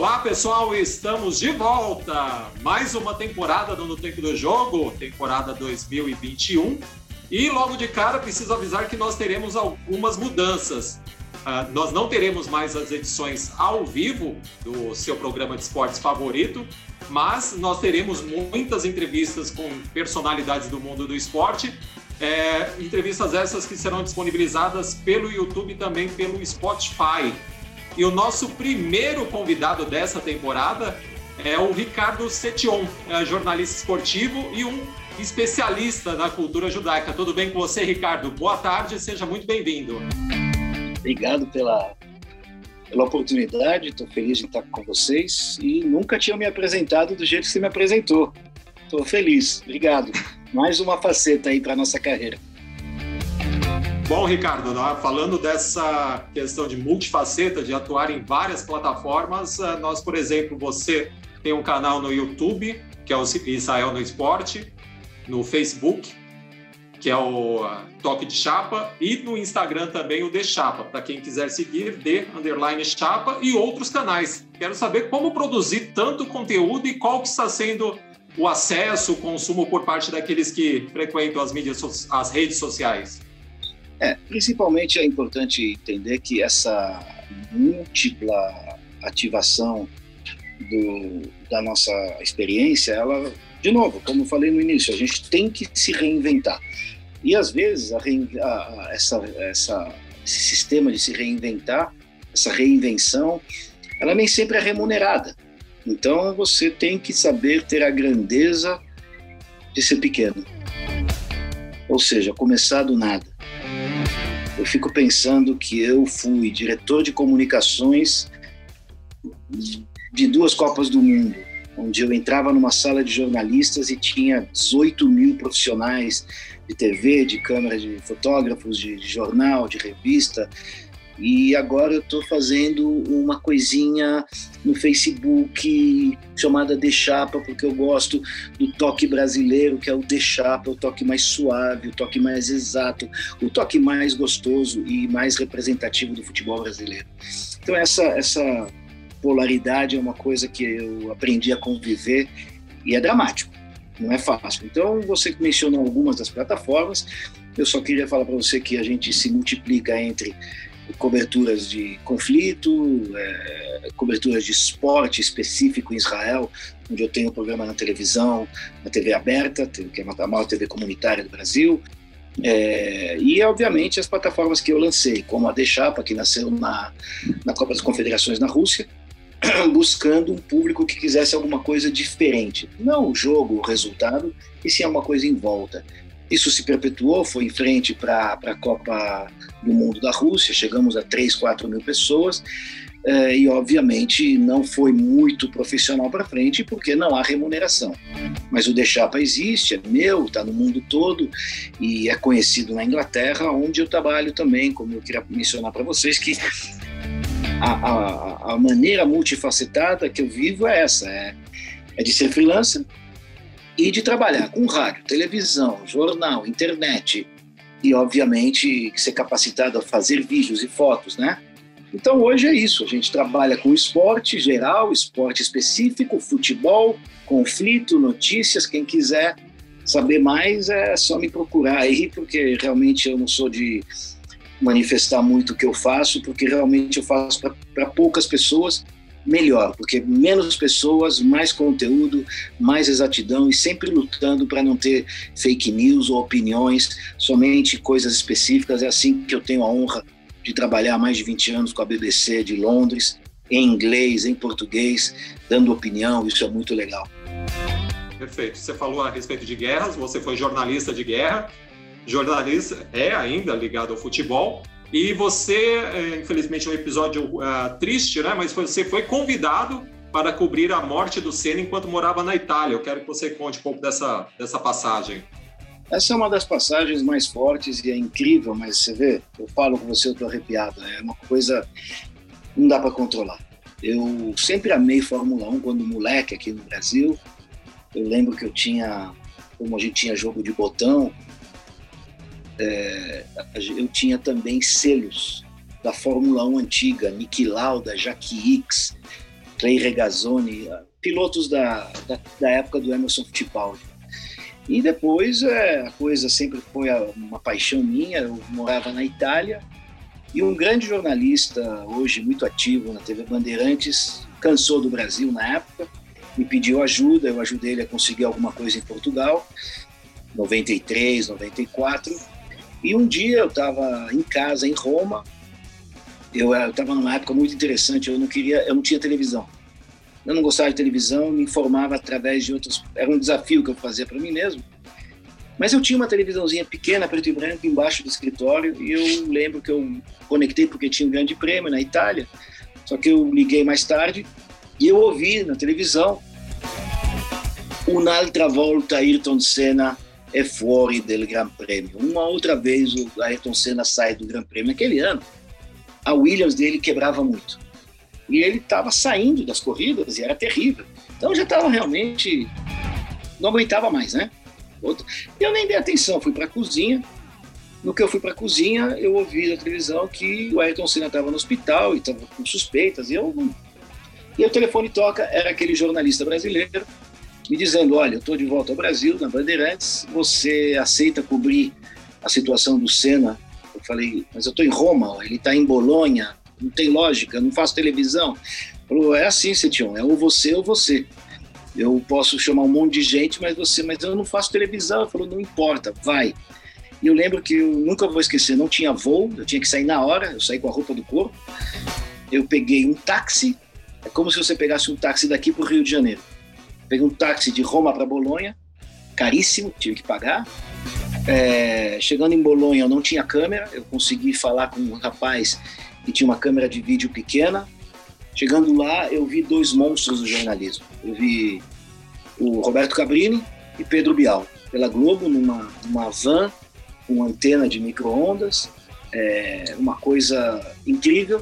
Olá pessoal, estamos de volta! Mais uma temporada do No Tempo do Jogo, temporada 2021. E logo de cara preciso avisar que nós teremos algumas mudanças. Uh, nós não teremos mais as edições ao vivo do seu programa de esportes favorito, mas nós teremos muitas entrevistas com personalidades do mundo do esporte. É, entrevistas essas que serão disponibilizadas pelo YouTube e também pelo Spotify. E o nosso primeiro convidado dessa temporada é o Ricardo Setion, é jornalista esportivo e um especialista na cultura judaica. Tudo bem com você, Ricardo? Boa tarde, seja muito bem-vindo. Obrigado pela, pela oportunidade, estou feliz de estar com vocês e nunca tinha me apresentado do jeito que você me apresentou. Estou feliz, obrigado. Mais uma faceta aí para nossa carreira. Bom, Ricardo, falando dessa questão de multifaceta, de atuar em várias plataformas, eh, nós, por exemplo, você tem um canal no YouTube, que é o Israel no Esporte, no Facebook, que é o eh, Toque de Chapa, e no Instagram também o De Chapa, para quem quiser seguir, de underline Chapa e outros canais. Quero saber como produzir tanto conteúdo e qual que está sendo o acesso, o consumo por parte daqueles que frequentam as mídias, as redes sociais. É, principalmente é importante entender que essa múltipla ativação do, da nossa experiência, ela, de novo, como eu falei no início, a gente tem que se reinventar. E às vezes a, a, essa, essa, esse sistema de se reinventar, essa reinvenção, ela nem sempre é remunerada. Então você tem que saber ter a grandeza de ser pequeno. Ou seja, começar do nada eu fico pensando que eu fui diretor de comunicações de duas Copas do Mundo, onde eu entrava numa sala de jornalistas e tinha 18 mil profissionais de TV, de câmera, de fotógrafos, de, jornal, de revista, e agora eu estou fazendo uma coisinha no Facebook chamada De Chapa, porque eu gosto do toque brasileiro, que é o De Chapa, o toque mais suave, o toque mais exato, o toque mais gostoso e mais representativo do futebol brasileiro. Então essa, essa polaridade é uma coisa que eu aprendi a conviver e é dramático, não é fácil. Então você mencionou algumas das plataformas, eu só queria falar para você que a gente se multiplica entre coberturas de conflito, é, coberturas de esporte específico em Israel, onde eu tenho um programa na televisão, na TV aberta, que é a maior TV comunitária do Brasil, é, e obviamente as plataformas que eu lancei, como a Deixapa, que nasceu na, na Copa das Confederações na Rússia, buscando um público que quisesse alguma coisa diferente. Não o jogo, o resultado, e sim uma coisa em volta. Isso se perpetuou, foi em frente para a Copa do Mundo da Rússia, chegamos a 3, 4 mil pessoas, eh, e obviamente não foi muito profissional para frente porque não há remuneração. Mas o Deixapa existe, é meu, está no mundo todo e é conhecido na Inglaterra, onde eu trabalho também, como eu queria mencionar para vocês, que a, a, a, maneira multifacetada que eu vivo é essa, é, é de ser freelancer, e de trabalhar com rádio, televisão, jornal, internet e, obviamente, ser capacitado a fazer vídeos e fotos, né? Então, hoje é isso. A gente trabalha com esporte geral, esporte específico, futebol, conflito, notícias. Quem quiser saber mais é só me procurar aí, porque realmente eu não sou de manifestar muito o que eu faço, porque realmente eu faço para poucas pessoas melhor, porque menos pessoas, mais conteúdo, mais exatidão e sempre lutando para não ter fake news ou opiniões, somente coisas específicas. É assim que eu tenho a honra de trabalhar há mais de 20 anos com a BBC de Londres, em inglês, em português, dando opinião, isso é muito legal. Perfeito. Você falou a respeito de guerras, você foi jornalista de guerra, jornalista é ainda ligado ao futebol, e você, é, infelizmente, é um episódio uh, triste, né? Mas você foi convidado para cobrir a morte do Senna enquanto morava na Itália. Eu quero que você conte um pouco dessa, dessa passagem. Essa é uma das passagens mais fortes e é incrível, mas você vê, eu falo com você, eu estou arrepiado. É uma coisa não dá para controlar. Eu sempre amei Fórmula 1 quando moleque aqui no Brasil. Eu lembro que eu tinha, como a gente tinha jogo de botão, é, eu tinha também selos da Fórmula 1 antiga, Niki Lauda, Jack Hicks, Clay Regazzoni, pilotos da, da, da época do Emerson Fittipaldi. E depois é, a coisa sempre foi uma paixão minha. Eu morava na Itália e um grande jornalista, hoje muito ativo na TV Bandeirantes, cansou do Brasil na época, me pediu ajuda. Eu ajudei ele a conseguir alguma coisa em Portugal, 93, 94. E um dia eu estava em casa em Roma. Eu estava numa época muito interessante. Eu não queria, eu não tinha televisão. Eu não gostava de televisão, me informava através de outros. Era um desafio que eu fazia para mim mesmo. Mas eu tinha uma televisãozinha pequena, preto e branco, embaixo do escritório, e eu lembro que eu conectei porque tinha um grande prêmio na Itália. Só que eu liguei mais tarde e eu ouvi na televisão un'altra volta Ayrton Senna é fuori del Gran Prêmio. Uma outra vez o Ayrton Senna sai do Gran Prêmio. Naquele ano, a Williams dele quebrava muito e ele estava saindo das corridas e era terrível. Então já estava realmente. não aguentava mais, né? Outro. Eu nem dei atenção, fui para a cozinha. No que eu fui para a cozinha, eu ouvi na televisão que o Ayrton Senna estava no hospital e estava com suspeitas. E, eu... e o telefone toca, era aquele jornalista brasileiro me dizendo: Olha, eu estou de volta ao Brasil, na Bandeirantes, você aceita cobrir a situação do Senna? Eu falei: Mas eu estou em Roma, ele está em Bolonha, não tem lógica, não faço televisão. Falou, é assim, Setion, é ou você ou você. Eu posso chamar um monte de gente, mas você, mas eu não faço televisão. Ele falou, não importa, vai. E eu lembro que eu nunca vou esquecer, não tinha voo, eu tinha que sair na hora, eu saí com a roupa do corpo. Eu peguei um táxi, é como se você pegasse um táxi daqui para o Rio de Janeiro. Peguei um táxi de Roma para Bolonha, caríssimo, tive que pagar. É, chegando em Bolonha, eu não tinha câmera, eu consegui falar com um rapaz que tinha uma câmera de vídeo pequena. Chegando lá, eu vi dois monstros do jornalismo. Eu vi o Roberto Cabrini e Pedro Bial, pela Globo, numa, numa van com antena de micro-ondas, é, uma coisa incrível.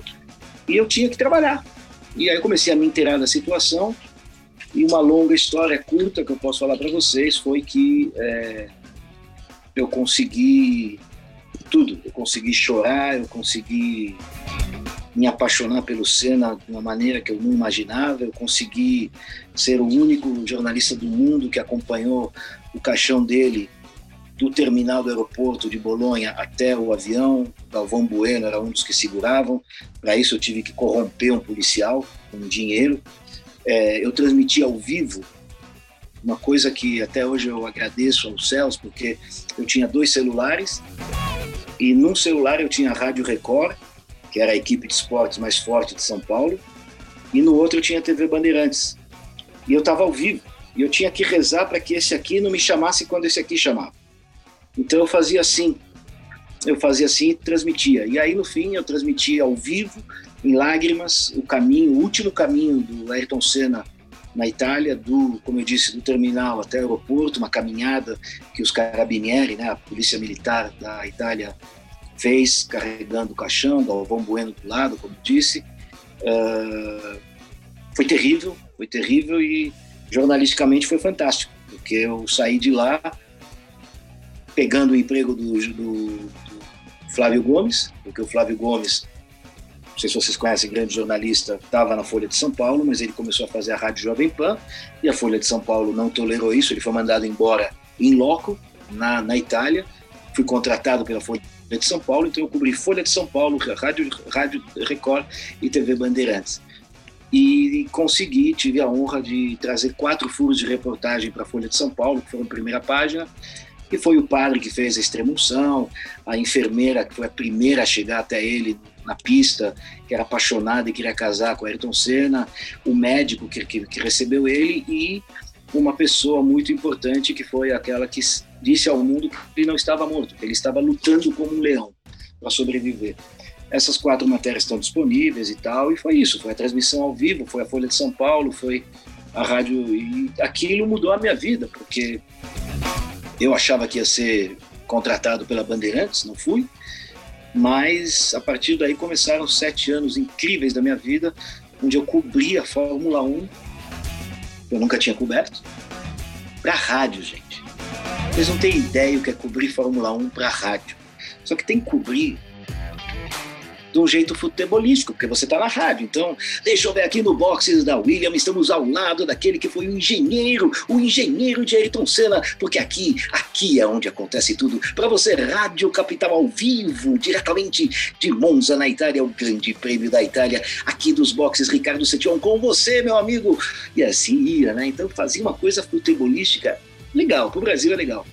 E eu tinha que trabalhar. E aí eu comecei a me inteirar da situação. E uma longa história curta que eu posso falar para vocês foi que é, eu consegui tudo. Eu consegui chorar, eu consegui me apaixonar pelo Senna de uma maneira que eu não imaginava. Eu consegui ser o único jornalista do mundo que acompanhou o caixão dele do terminal do aeroporto de Bolonha até o avião. Galvão Bueno era um dos que seguravam. Para isso eu tive que corromper um policial com dinheiro. É, eu transmiti ao vivo uma coisa que até hoje eu agradeço aos céus, porque eu tinha dois celulares e num celular eu tinha a Rádio Record, que era a equipe de esportes mais forte de São Paulo, e no outro eu tinha a TV Bandeirantes. E eu estava ao vivo. E eu tinha que rezar para que esse aqui não me chamasse quando esse aqui chamava. Então eu fazia assim. Eu fazia assim e transmitia. E aí no fim eu transmitia ao vivo, em lágrimas, o caminho, o último caminho do Ayrton Senna na Itália, do, como eu disse, do terminal até o aeroporto, uma caminhada que os carabinieri, né, a polícia militar da Itália, fez carregando o caixão, Galvão Bueno do lado, como disse. Uh, foi terrível, foi terrível e jornalisticamente foi fantástico, porque eu saí de lá pegando o emprego do, do, do Flávio Gomes, porque o Flávio Gomes não sei se vocês conhecem, grande jornalista, estava na Folha de São Paulo, mas ele começou a fazer a Rádio Jovem Pan e a Folha de São Paulo não tolerou isso, ele foi mandado embora em loco, na, na Itália. Fui contratado pela Folha de São Paulo, então eu cobri Folha de São Paulo, Rádio, Rádio Record e TV Bandeirantes. E consegui, tive a honra de trazer quatro furos de reportagem para a Folha de São Paulo, que foram primeira página, e foi o padre que fez a extremunção, a enfermeira que foi a primeira a chegar até ele na pista, que era apaixonado e queria casar com Ayrton Senna, o médico que, que, que recebeu ele e uma pessoa muito importante que foi aquela que disse ao mundo que ele não estava morto, que ele estava lutando como um leão para sobreviver. Essas quatro matérias estão disponíveis e tal, e foi isso. Foi a transmissão ao vivo, foi a Folha de São Paulo, foi a rádio. E aquilo mudou a minha vida, porque eu achava que ia ser contratado pela Bandeirantes, não fui. Mas a partir daí começaram sete anos incríveis da minha vida, onde eu cobri a Fórmula 1, eu nunca tinha coberto, para rádio, gente. Vocês não têm ideia o que é cobrir Fórmula 1 para rádio. Só que tem que cobrir de um jeito futebolístico, porque você está na rádio. Então, deixa eu ver aqui no boxes da William, estamos ao lado daquele que foi o engenheiro, o engenheiro de Ayrton Senna, porque aqui, aqui é onde acontece tudo. Para você, Rádio Capital ao vivo, diretamente de Monza, na Itália, o Grande Prêmio da Itália, aqui dos boxes Ricardo Setion, com você, meu amigo. E assim ia, né? Então, fazia uma coisa futebolística legal, para o Brasil é legal.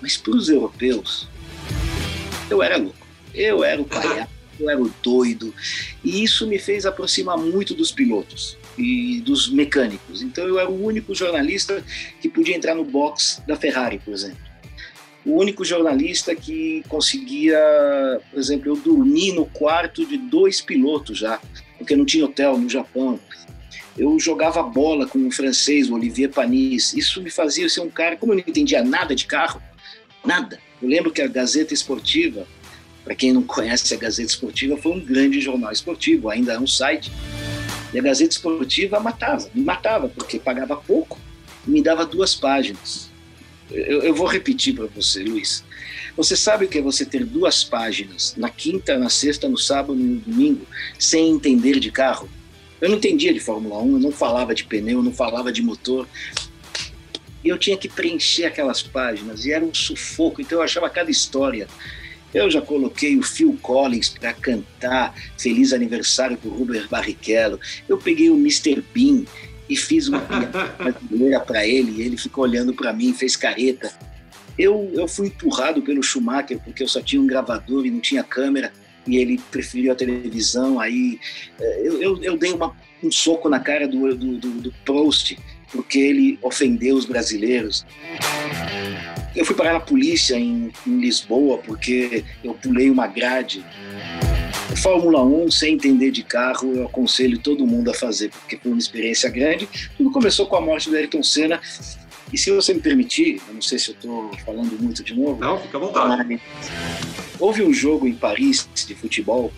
Mas para os europeus, eu era louco. Eu era o palhaço eu era o doido. E isso me fez aproximar muito dos pilotos e dos mecânicos. Então eu era o único jornalista que podia entrar no box da Ferrari, por exemplo. O único jornalista que conseguia, por exemplo, eu dormi no quarto de dois pilotos já, porque não tinha hotel no Japão. Eu jogava bola com um francês, o Olivier Panis. Isso me fazia ser um cara, como eu não entendia nada de carro, nada. Eu lembro que a Gazeta Esportiva para quem não conhece a Gazeta Esportiva, foi um grande jornal esportivo, ainda é um site. E a Gazeta Esportiva matava, me matava, porque pagava pouco e me dava duas páginas. Eu, eu vou repetir para você, Luiz. Você sabe o que é você ter duas páginas na quinta, na sexta, no sábado e no domingo, sem entender de carro? Eu não entendia de Fórmula 1, eu não falava de pneu, eu não falava de motor. E eu tinha que preencher aquelas páginas, e era um sufoco, então eu achava cada história eu já coloquei o Phil Collins para cantar Feliz Aniversário para o Robert Barrichello. Eu peguei o Mr. Bean e fiz uma brasileira para ele. E ele ficou olhando para mim, fez careta. Eu, eu fui empurrado pelo Schumacher porque eu só tinha um gravador e não tinha câmera. E ele preferiu a televisão. Aí eh, eu, eu, eu dei uma, um soco na cara do, do, do, do Prost porque ele ofendeu os brasileiros. Eu fui parar na polícia em, em Lisboa porque eu pulei uma grade. Fórmula 1, sem entender de carro, eu aconselho todo mundo a fazer, porque foi uma experiência grande. Tudo começou com a morte do Ayrton Senna. E se você me permitir, eu não sei se eu estou falando muito de novo. Não, fica à vontade. Houve um jogo em Paris de futebol,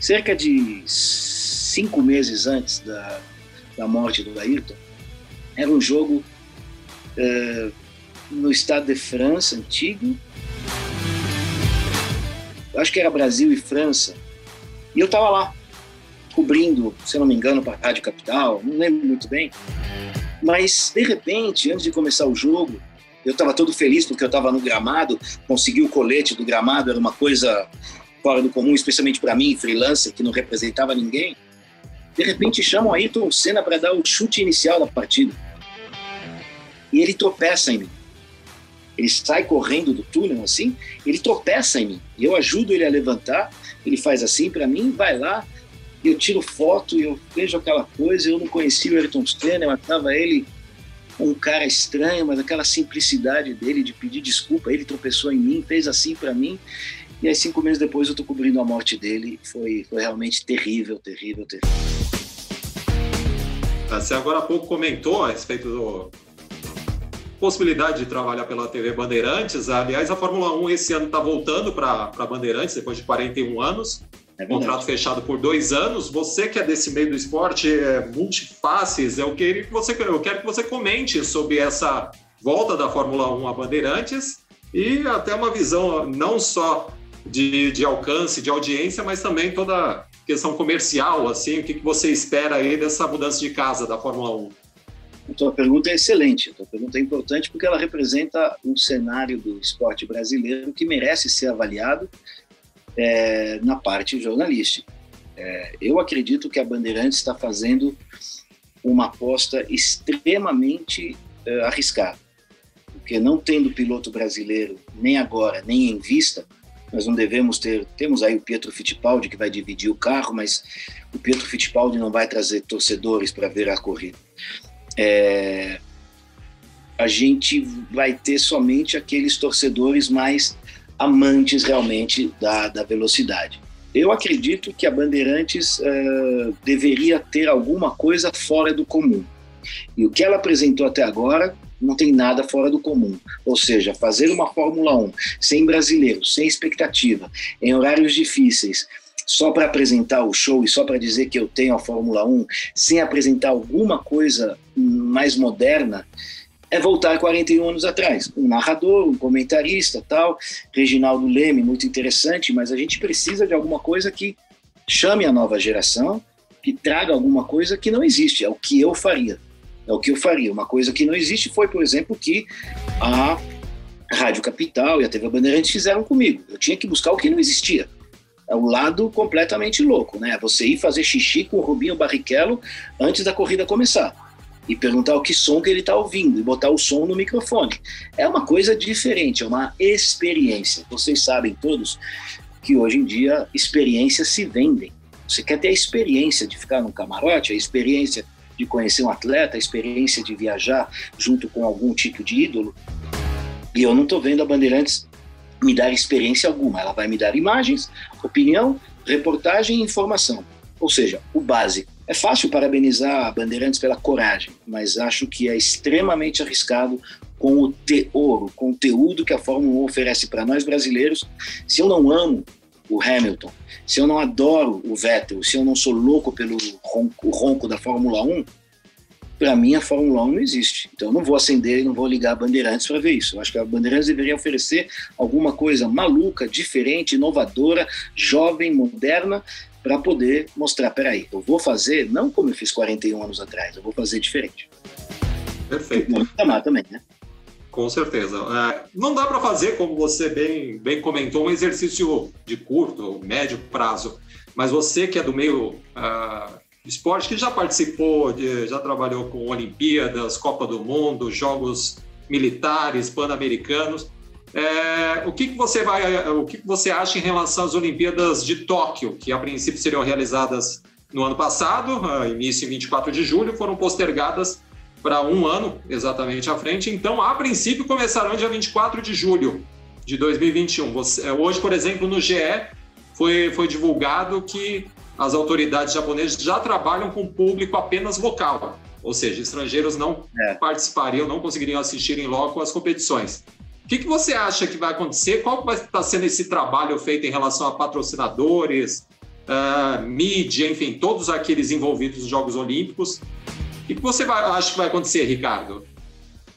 cerca de cinco meses antes da, da morte do Ayrton. Era um jogo uh, no Estado de França, antigo. Acho que era Brasil e França. E eu estava lá, cobrindo, se não me engano, para a Rádio Capital, não lembro muito bem. Mas, de repente, antes de começar o jogo, eu estava todo feliz porque eu estava no gramado, consegui o colete do gramado, era uma coisa fora do comum, especialmente para mim, freelancer, que não representava ninguém. De repente chamam Ayrton Senna para dar o chute inicial da partida. E ele tropeça em mim. Ele sai correndo do túnel assim, ele tropeça em mim. Eu ajudo ele a levantar, ele faz assim para mim, vai lá, eu tiro foto, eu vejo aquela coisa, eu não conhecia o Ayrton Senna, eu achava ele um cara estranho, mas aquela simplicidade dele de pedir desculpa, ele tropeçou em mim, fez assim para mim, e aí cinco meses depois eu tô cobrindo a morte dele, foi, foi realmente terrível, terrível, terrível. Você agora há pouco comentou a respeito do, possibilidade de trabalhar pela TV Bandeirantes. Aliás, a Fórmula 1 esse ano está voltando para Bandeirantes, depois de 41 anos. É contrato fechado por dois anos. Você que é desse meio do esporte, é multifaces, eu quero, que você, eu quero que você comente sobre essa volta da Fórmula 1 a Bandeirantes e até uma visão não só de, de alcance, de audiência, mas também toda questão comercial, assim, o que, que você espera aí dessa mudança de casa da Fórmula 1? A tua pergunta é excelente, a pergunta é importante porque ela representa um cenário do esporte brasileiro que merece ser avaliado é, na parte jornalística. É, eu acredito que a Bandeirantes está fazendo uma aposta extremamente é, arriscada, porque não tendo piloto brasileiro nem agora, nem em vista, nós não devemos ter. Temos aí o Pietro Fittipaldi que vai dividir o carro, mas o Pietro Fittipaldi não vai trazer torcedores para ver a corrida é, a gente vai ter somente aqueles torcedores mais amantes realmente da, da velocidade. Eu acredito que a Bandeirantes uh, deveria ter alguma coisa fora do comum. E o que ela apresentou até agora não tem nada fora do comum. Ou seja, fazer uma Fórmula 1 sem brasileiros, sem expectativa, em horários difíceis, só para apresentar o show e só para dizer que eu tenho a Fórmula 1, sem apresentar alguma coisa mais moderna, é voltar 41 anos atrás. Um narrador, um comentarista, tal, Reginaldo Leme, muito interessante, mas a gente precisa de alguma coisa que chame a nova geração, que traga alguma coisa que não existe, é o que eu faria. É o que eu faria. Uma coisa que não existe foi, por exemplo, que a Rádio Capital e a TV Bandeirantes fizeram comigo. Eu tinha que buscar o que não existia. É o lado completamente louco, né? Você ir fazer xixi com o Rubinho Barrichello antes da corrida começar e perguntar o que som que ele está ouvindo e botar o som no microfone. É uma coisa diferente, é uma experiência. Vocês sabem todos que hoje em dia experiências se vendem. Você quer ter a experiência de ficar no camarote, a experiência de conhecer um atleta, a experiência de viajar junto com algum tipo de ídolo. E eu não estou vendo a Bandeirantes me dar experiência alguma. Ela vai me dar imagens, opinião, reportagem e informação. Ou seja, o básico. É fácil parabenizar a Bandeirantes pela coragem, mas acho que é extremamente arriscado com o teor, o conteúdo que a Fórmula 1 oferece para nós brasileiros. Se eu não amo o Hamilton, se eu não adoro o Vettel, se eu não sou louco pelo ronco, ronco da Fórmula 1, para mim a Fórmula 1 não existe. Então eu não vou acender e não vou ligar a Bandeirantes para ver isso. Eu acho que a Bandeirantes deveria oferecer alguma coisa maluca, diferente, inovadora, jovem, moderna, para poder mostrar, peraí, eu vou fazer não como eu fiz 41 anos atrás, eu vou fazer diferente. Perfeito. Amar também, né? Com certeza. É, não dá para fazer, como você bem, bem comentou, um exercício de curto, médio prazo. Mas você que é do meio uh, esporte que já participou, de, já trabalhou com Olimpíadas, Copa do Mundo, Jogos Militares, Pan-Americanos. É, o que, que você vai, o que, que você acha em relação às Olimpíadas de Tóquio, que a princípio seriam realizadas no ano passado, início em 24 de julho, foram postergadas para um ano exatamente à frente. Então, a princípio, começarão dia 24 de julho de 2021. Você, hoje, por exemplo, no GE foi, foi divulgado que as autoridades japonesas já trabalham com público apenas local, ou seja, estrangeiros não é. participariam, não conseguiriam assistir em loco às competições. O que, que você acha que vai acontecer? Qual vai estar sendo esse trabalho feito em relação a patrocinadores, uh, mídia, enfim, todos aqueles envolvidos nos Jogos Olímpicos? O que, você vai, acha que vai acontecer, Ricardo?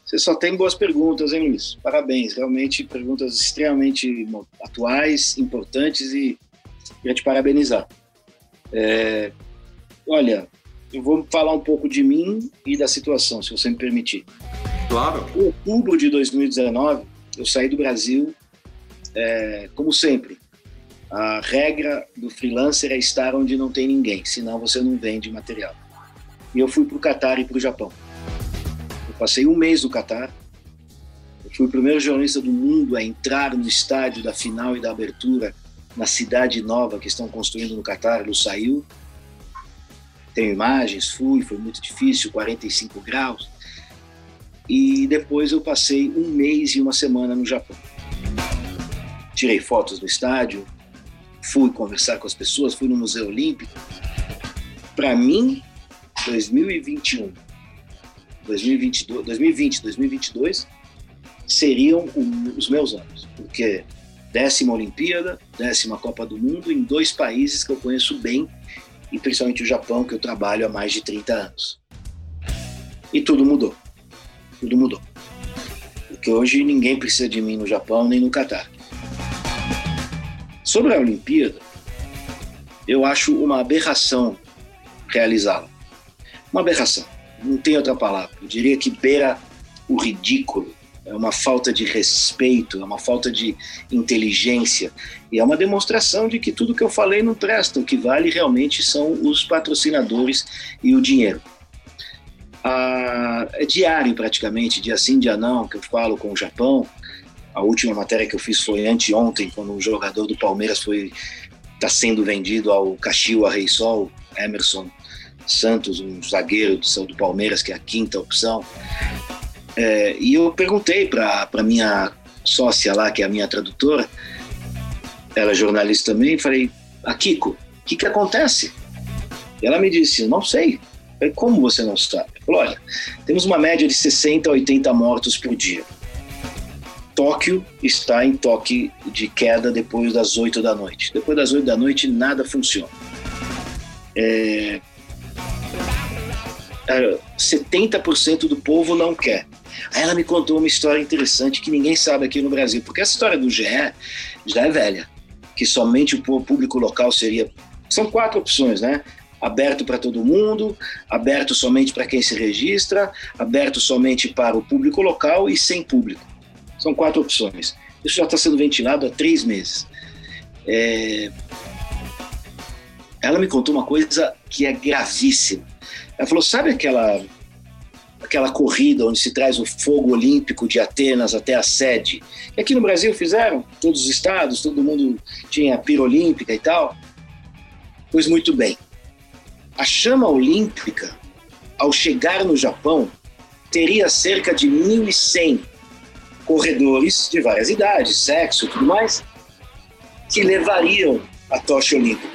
Você só tem boas perguntas, hein, Luiz? Parabéns, realmente perguntas extremamente atuais, importantes e queria te parabenizar. É, olha, eu vou falar um pouco de mim e da situação, se você me permitir. Claro. Em outubro de 2019, eu saí do Brasil, é, como sempre. A regra do freelancer é estar onde não tem ninguém, senão você não vende material. E eu fui para o Catar e para o Japão. Eu passei um mês no Catar. Eu fui o primeiro jornalista do mundo a entrar no estádio da final e da abertura na cidade nova que estão construindo no Catar, saiu. Tenho imagens, fui, foi muito difícil, 45 graus. E depois eu passei um mês e uma semana no Japão. Tirei fotos do estádio, fui conversar com as pessoas, fui no Museu Olímpico. Para mim, 2021, 2022, 2020, 2022 seriam os meus anos, porque décima Olimpíada, décima Copa do Mundo em dois países que eu conheço bem, e principalmente o Japão, que eu trabalho há mais de 30 anos. E tudo mudou. Tudo mudou. Porque hoje ninguém precisa de mim no Japão nem no Catar. Sobre a Olimpíada, eu acho uma aberração realizá-la. Uma aberração. Não tem outra palavra. Eu diria que beira o ridículo é uma falta de respeito, é uma falta de inteligência e é uma demonstração de que tudo que eu falei não presta. O que vale realmente são os patrocinadores e o dinheiro. Ah, é diário praticamente, dia sim, dia não, que eu falo com o Japão. A última matéria que eu fiz foi anteontem, quando o jogador do Palmeiras foi está sendo vendido ao Caxiwa Rei Sol, Emerson Santos, um zagueiro do, do Palmeiras, que é a quinta opção. É, e eu perguntei para minha sócia lá, que é a minha tradutora, ela é jornalista também, falei, a Kiko, o que, que acontece? E ela me disse, não sei. Falei, como você não sabe? Falei, olha, temos uma média de 60 a 80 mortos por dia. Tóquio está em toque de queda depois das 8 da noite. Depois das 8 da noite, nada funciona. É, 70% do povo não quer. Aí ela me contou uma história interessante que ninguém sabe aqui no Brasil, porque essa história do GE já é velha, que somente o público local seria São quatro opções, né? Aberto para todo mundo, aberto somente para quem se registra, aberto somente para o público local e sem público. São quatro opções. Isso já está sendo ventilado há três meses. É... Ela me contou uma coisa que é gravíssima. Ela falou: sabe aquela aquela corrida onde se traz o fogo olímpico de Atenas até a sede. E aqui no Brasil fizeram, todos os estados, todo mundo tinha pira olímpica e tal. Pois muito bem. A chama olímpica, ao chegar no Japão, teria cerca de 1.100 corredores de várias idades, sexo e tudo mais, que levariam a tocha olímpica.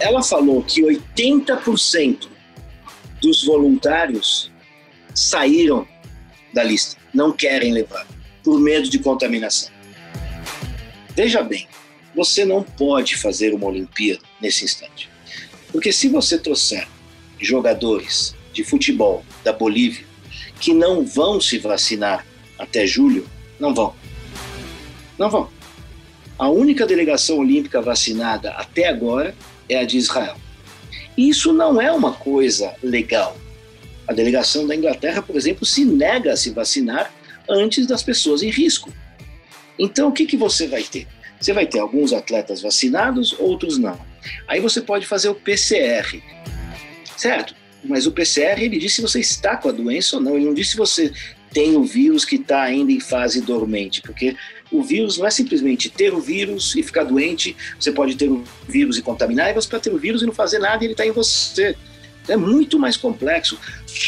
Ela falou que 80% dos voluntários saíram da lista, não querem levar, por medo de contaminação. Veja bem, você não pode fazer uma Olimpíada nesse instante. Porque se você trouxer jogadores de futebol da Bolívia que não vão se vacinar até julho, não vão. Não vão. A única delegação olímpica vacinada até agora é a de Israel. Isso não é uma coisa legal. A delegação da Inglaterra, por exemplo, se nega a se vacinar antes das pessoas em risco. Então, o que, que você vai ter? Você vai ter alguns atletas vacinados, outros não. Aí você pode fazer o PCR, certo? Mas o PCR ele diz se você está com a doença ou não. Ele não diz se você tem o vírus que está ainda em fase dormente, porque o vírus não é simplesmente ter o vírus e ficar doente, você pode ter o vírus e contaminar, e você pode ter o vírus e não fazer nada e ele está em você. É muito mais complexo.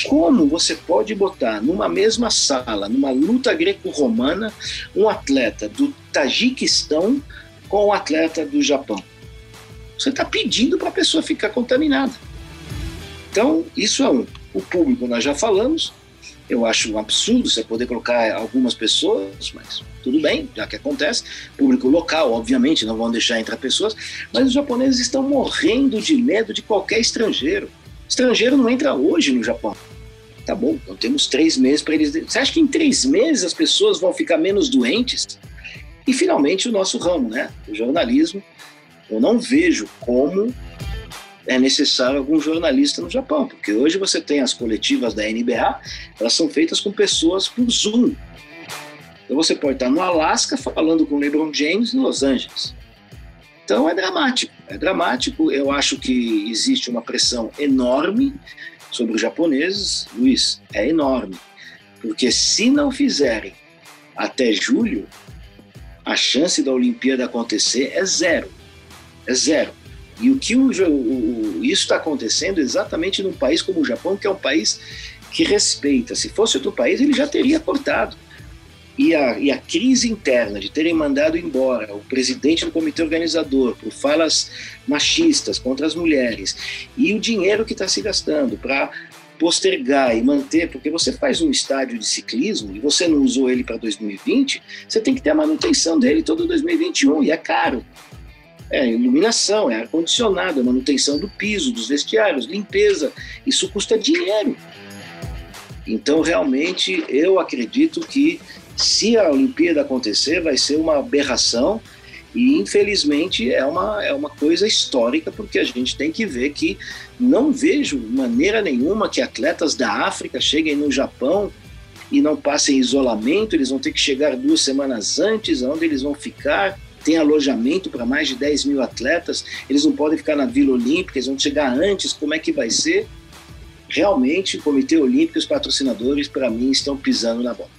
Como você pode botar numa mesma sala, numa luta greco-romana, um atleta do Tajiquistão com um atleta do Japão? Você está pedindo para a pessoa ficar contaminada. Então, isso é um. O público nós já falamos, eu acho um absurdo você poder colocar algumas pessoas, mas tudo bem, já que acontece. Público local, obviamente, não vão deixar entrar pessoas, mas os japoneses estão morrendo de medo de qualquer estrangeiro. Estrangeiro não entra hoje no Japão. Tá bom, então temos três meses para eles. Você acha que em três meses as pessoas vão ficar menos doentes? E finalmente o nosso ramo, né? O jornalismo. Eu não vejo como é necessário algum jornalista no Japão, porque hoje você tem as coletivas da NBA, elas são feitas com pessoas por Zoom. Então você pode estar no Alasca falando com LeBron James em Los Angeles. Então é dramático, é dramático. Eu acho que existe uma pressão enorme sobre os japoneses, Luiz, é enorme, porque se não fizerem até julho, a chance da Olimpíada acontecer é zero, é zero. E o que o, o, isso está acontecendo exatamente num país como o Japão, que é um país que respeita. Se fosse outro país, ele já teria cortado. E a, e a crise interna de terem mandado embora o presidente do comitê organizador por falas machistas contra as mulheres e o dinheiro que está se gastando para postergar e manter, porque você faz um estádio de ciclismo e você não usou ele para 2020, você tem que ter a manutenção dele todo 2021 e é caro é iluminação, é ar-condicionado, é manutenção do piso, dos vestiários, limpeza. Isso custa dinheiro. Então, realmente, eu acredito que se a Olimpíada acontecer, vai ser uma aberração e, infelizmente, é uma, é uma coisa histórica, porque a gente tem que ver que não vejo maneira nenhuma que atletas da África cheguem no Japão e não passem isolamento, eles vão ter que chegar duas semanas antes, onde eles vão ficar tem alojamento para mais de 10 mil atletas, eles não podem ficar na Vila Olímpica, eles vão chegar antes, como é que vai ser? Realmente, o Comitê Olímpico e os patrocinadores, para mim, estão pisando na bola.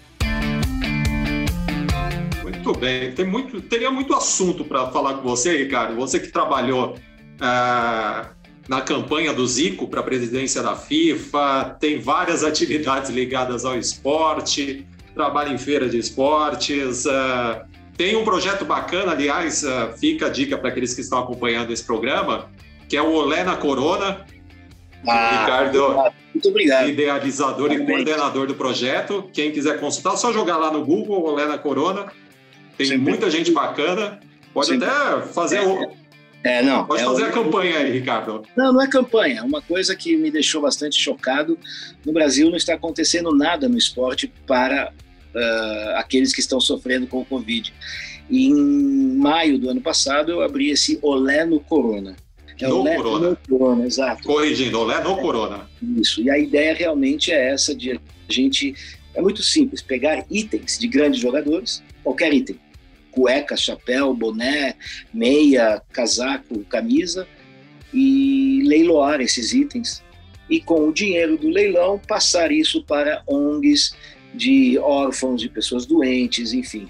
Muito bem, tem muito, teria muito assunto para falar com você, Ricardo. Você que trabalhou ah, na campanha do Zico para a presidência da FIFA, tem várias atividades ligadas ao esporte, trabalha em feira de esportes. Ah, tem um projeto bacana, aliás, uh, fica a dica para aqueles que estão acompanhando esse programa, que é o Olé na Corona. Ah, Ricardo, muito obrigado. Idealizador e coordenador do projeto. Quem quiser consultar, só jogar lá no Google Olé na Corona. Tem Sempre. muita gente bacana. Pode Sempre. até fazer é, o. É, não. Pode é fazer o... a campanha aí, Ricardo. Não, não é campanha. É uma coisa que me deixou bastante chocado. No Brasil não está acontecendo nada no esporte para uh, aqueles que estão sofrendo com o Covid. E em maio do ano passado eu abri esse Olé no Corona. É no Olé Corona. No Corona, exato. Corrigindo, Olé no Corona. Isso. E a ideia realmente é essa de a gente é muito simples, pegar itens de grandes jogadores, qualquer item, cueca, chapéu, boné, meia, casaco, camisa, e leiloar esses itens. E com o dinheiro do leilão, passar isso para ONGs de órfãos, de pessoas doentes, enfim.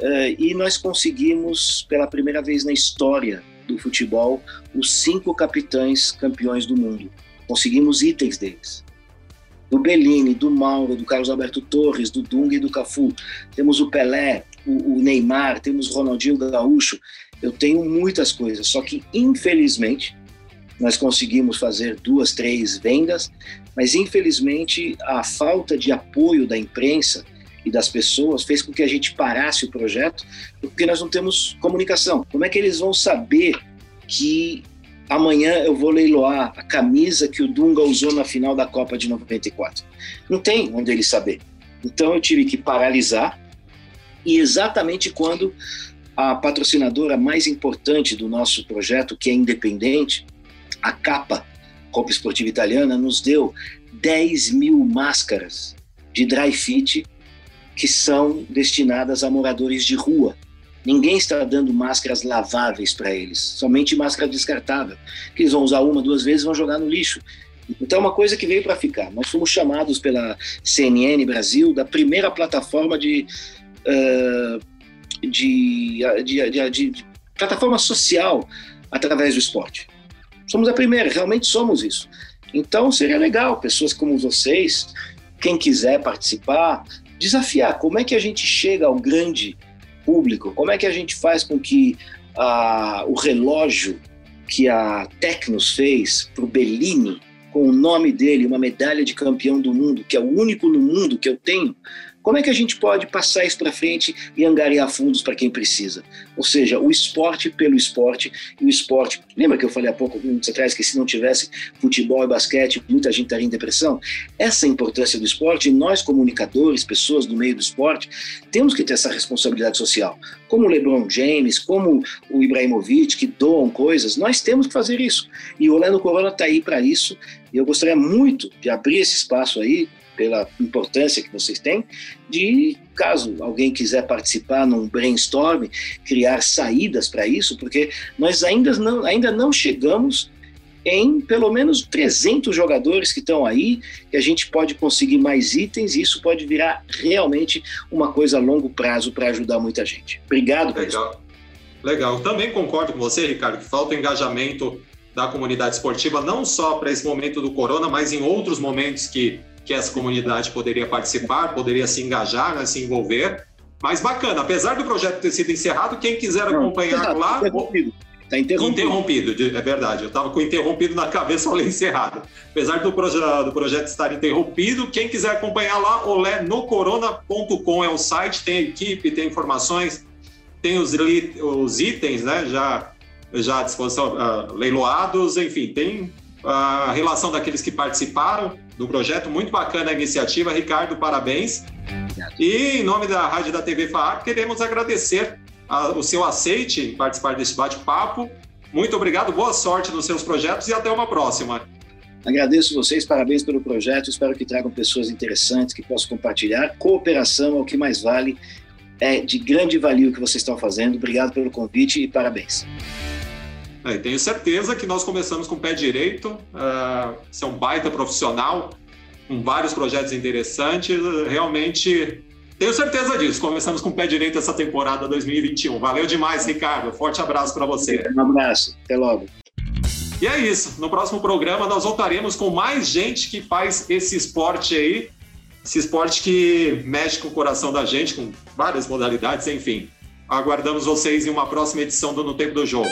Uh, e nós conseguimos, pela primeira vez na história do futebol, os cinco capitães campeões do mundo. Conseguimos itens deles. Do Bellini, do Mauro, do Carlos Alberto Torres, do Dunga e do Cafu. Temos o Pelé, o, o Neymar, temos o Ronaldinho Gaúcho. Eu tenho muitas coisas, só que infelizmente nós conseguimos fazer duas, três vendas, mas infelizmente a falta de apoio da imprensa e das pessoas fez com que a gente parasse o projeto, porque nós não temos comunicação. Como é que eles vão saber que amanhã eu vou leiloar a camisa que o Dunga usou na final da Copa de 94? Não tem onde eles saber. Então eu tive que paralisar e exatamente quando a patrocinadora mais importante do nosso projeto, que é independente, a capa Copa Esportiva Italiana, nos deu 10 mil máscaras de dry fit que são destinadas a moradores de rua. Ninguém está dando máscaras laváveis para eles, somente máscara descartável, que eles vão usar uma, duas vezes e vão jogar no lixo. Então, é uma coisa que veio para ficar. Nós fomos chamados pela CNN Brasil da primeira plataforma de, uh, de, de, de, de plataforma social através do esporte. Somos a primeira, realmente somos isso. Então, seria legal pessoas como vocês, quem quiser participar, desafiar como é que a gente chega ao grande público, como é que a gente faz com que ah, o relógio que a Tecnos fez para o Bellini, com o nome dele, uma medalha de campeão do mundo, que é o único no mundo que eu tenho, como é que a gente pode passar isso para frente e angariar fundos para quem precisa? Ou seja, o esporte pelo esporte e o esporte. Lembra que eu falei há pouco minutos atrás que se não tivesse futebol e basquete, muita gente estaria em depressão? Essa é importância do esporte nós, comunicadores, pessoas do meio do esporte, temos que ter essa responsabilidade social. Como o LeBron James, como o Ibrahimovic, que doam coisas, nós temos que fazer isso. E o Orlando Corona está aí para isso. E eu gostaria muito de abrir esse espaço aí pela importância que vocês têm, de caso alguém quiser participar num brainstorm, criar saídas para isso, porque nós ainda não, ainda não chegamos em pelo menos 300 jogadores que estão aí, que a gente pode conseguir mais itens e isso pode virar realmente uma coisa a longo prazo para ajudar muita gente. Obrigado, Legal. Legal. Também concordo com você, Ricardo, que falta engajamento da comunidade esportiva, não só para esse momento do corona, mas em outros momentos que que essa comunidade poderia participar, poderia se engajar, né, se envolver. Mas bacana, apesar do projeto ter sido encerrado, quem quiser Não, acompanhar tá lá. Interrompido. Está interrompido. Interrompido, é verdade. Eu estava com interrompido na cabeça, falei encerrado. Apesar do, proje do projeto estar interrompido, quem quiser acompanhar lá, olenocorona.com é o site, tem equipe, tem informações, tem os, os itens né, já, já à disposição, uh, leiloados, enfim, tem a relação daqueles que participaram do projeto. Muito bacana a iniciativa. Ricardo, parabéns. E em nome da Rádio da TV FAAP, queremos agradecer a, o seu aceite em participar desse bate-papo. Muito obrigado, boa sorte nos seus projetos e até uma próxima. Agradeço vocês, parabéns pelo projeto. Espero que tragam pessoas interessantes que possam compartilhar. Cooperação é o que mais vale. É de grande valia o que vocês estão fazendo. Obrigado pelo convite e parabéns. Tenho certeza que nós começamos com o pé direito. Uh, você é um baita profissional, com vários projetos interessantes. Realmente tenho certeza disso. Começamos com o pé direito essa temporada 2021. Valeu demais, Ricardo. Forte abraço para você. Um abraço. Até logo. E é isso. No próximo programa nós voltaremos com mais gente que faz esse esporte aí. Esse esporte que mexe com o coração da gente, com várias modalidades, enfim. Aguardamos vocês em uma próxima edição do No Tempo do Jogo.